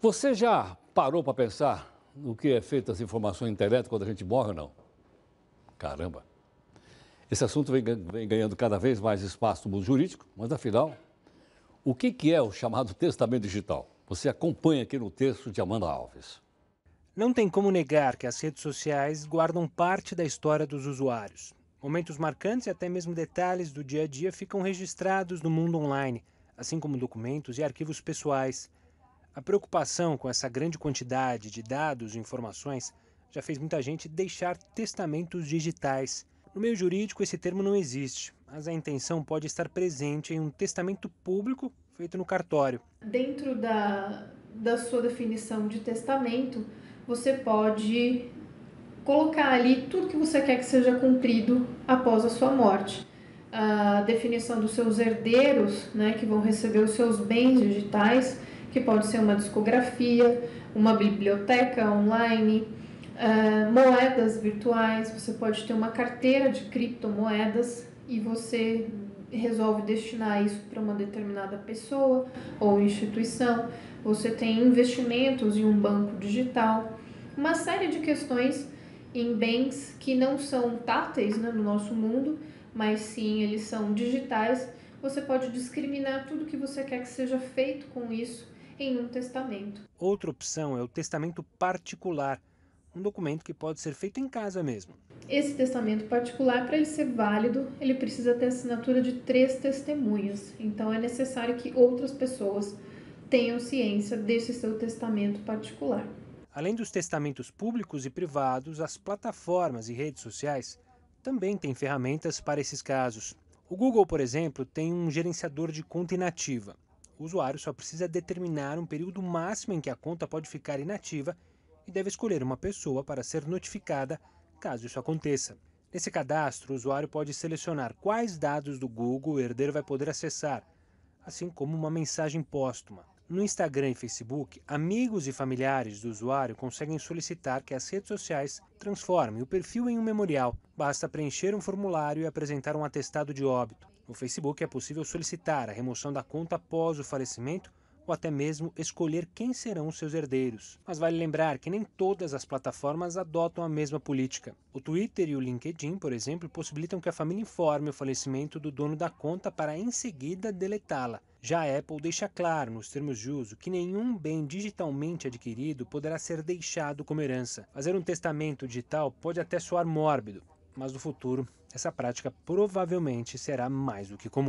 Você já parou para pensar no que é feito as informações na internet quando a gente morre ou não? Caramba! Esse assunto vem, vem ganhando cada vez mais espaço no mundo jurídico, mas afinal, o que, que é o chamado testamento digital? Você acompanha aqui no texto de Amanda Alves. Não tem como negar que as redes sociais guardam parte da história dos usuários. Momentos marcantes e até mesmo detalhes do dia a dia ficam registrados no mundo online, assim como documentos e arquivos pessoais. A preocupação com essa grande quantidade de dados e informações já fez muita gente deixar testamentos digitais. No meio jurídico, esse termo não existe, mas a intenção pode estar presente em um testamento público feito no cartório. Dentro da, da sua definição de testamento, você pode colocar ali tudo que você quer que seja cumprido após a sua morte. A definição dos seus herdeiros, né, que vão receber os seus bens digitais, que pode ser uma discografia, uma biblioteca online, uh, moedas virtuais, você pode ter uma carteira de criptomoedas e você resolve destinar isso para uma determinada pessoa ou instituição. Você tem investimentos em um banco digital, uma série de questões em bens que não são táteis né, no nosso mundo, mas sim eles são digitais. Você pode discriminar tudo que você quer que seja feito com isso em um testamento. Outra opção é o testamento particular, um documento que pode ser feito em casa mesmo. Esse testamento particular, para ele ser válido, ele precisa ter assinatura de três testemunhas. Então é necessário que outras pessoas tenham ciência desse seu testamento particular. Além dos testamentos públicos e privados, as plataformas e redes sociais também têm ferramentas para esses casos. O Google, por exemplo, tem um gerenciador de conta inativa o usuário só precisa determinar um período máximo em que a conta pode ficar inativa e deve escolher uma pessoa para ser notificada caso isso aconteça. Nesse cadastro, o usuário pode selecionar quais dados do Google o herdeiro vai poder acessar, assim como uma mensagem póstuma. No Instagram e Facebook, amigos e familiares do usuário conseguem solicitar que as redes sociais transformem o perfil em um memorial. Basta preencher um formulário e apresentar um atestado de óbito. No Facebook é possível solicitar a remoção da conta após o falecimento ou até mesmo escolher quem serão os seus herdeiros. Mas vale lembrar que nem todas as plataformas adotam a mesma política. O Twitter e o LinkedIn, por exemplo, possibilitam que a família informe o falecimento do dono da conta para em seguida deletá-la. Já a Apple deixa claro nos termos de uso que nenhum bem digitalmente adquirido poderá ser deixado como herança. Fazer um testamento digital pode até soar mórbido, mas no futuro essa prática provavelmente será mais do que comum.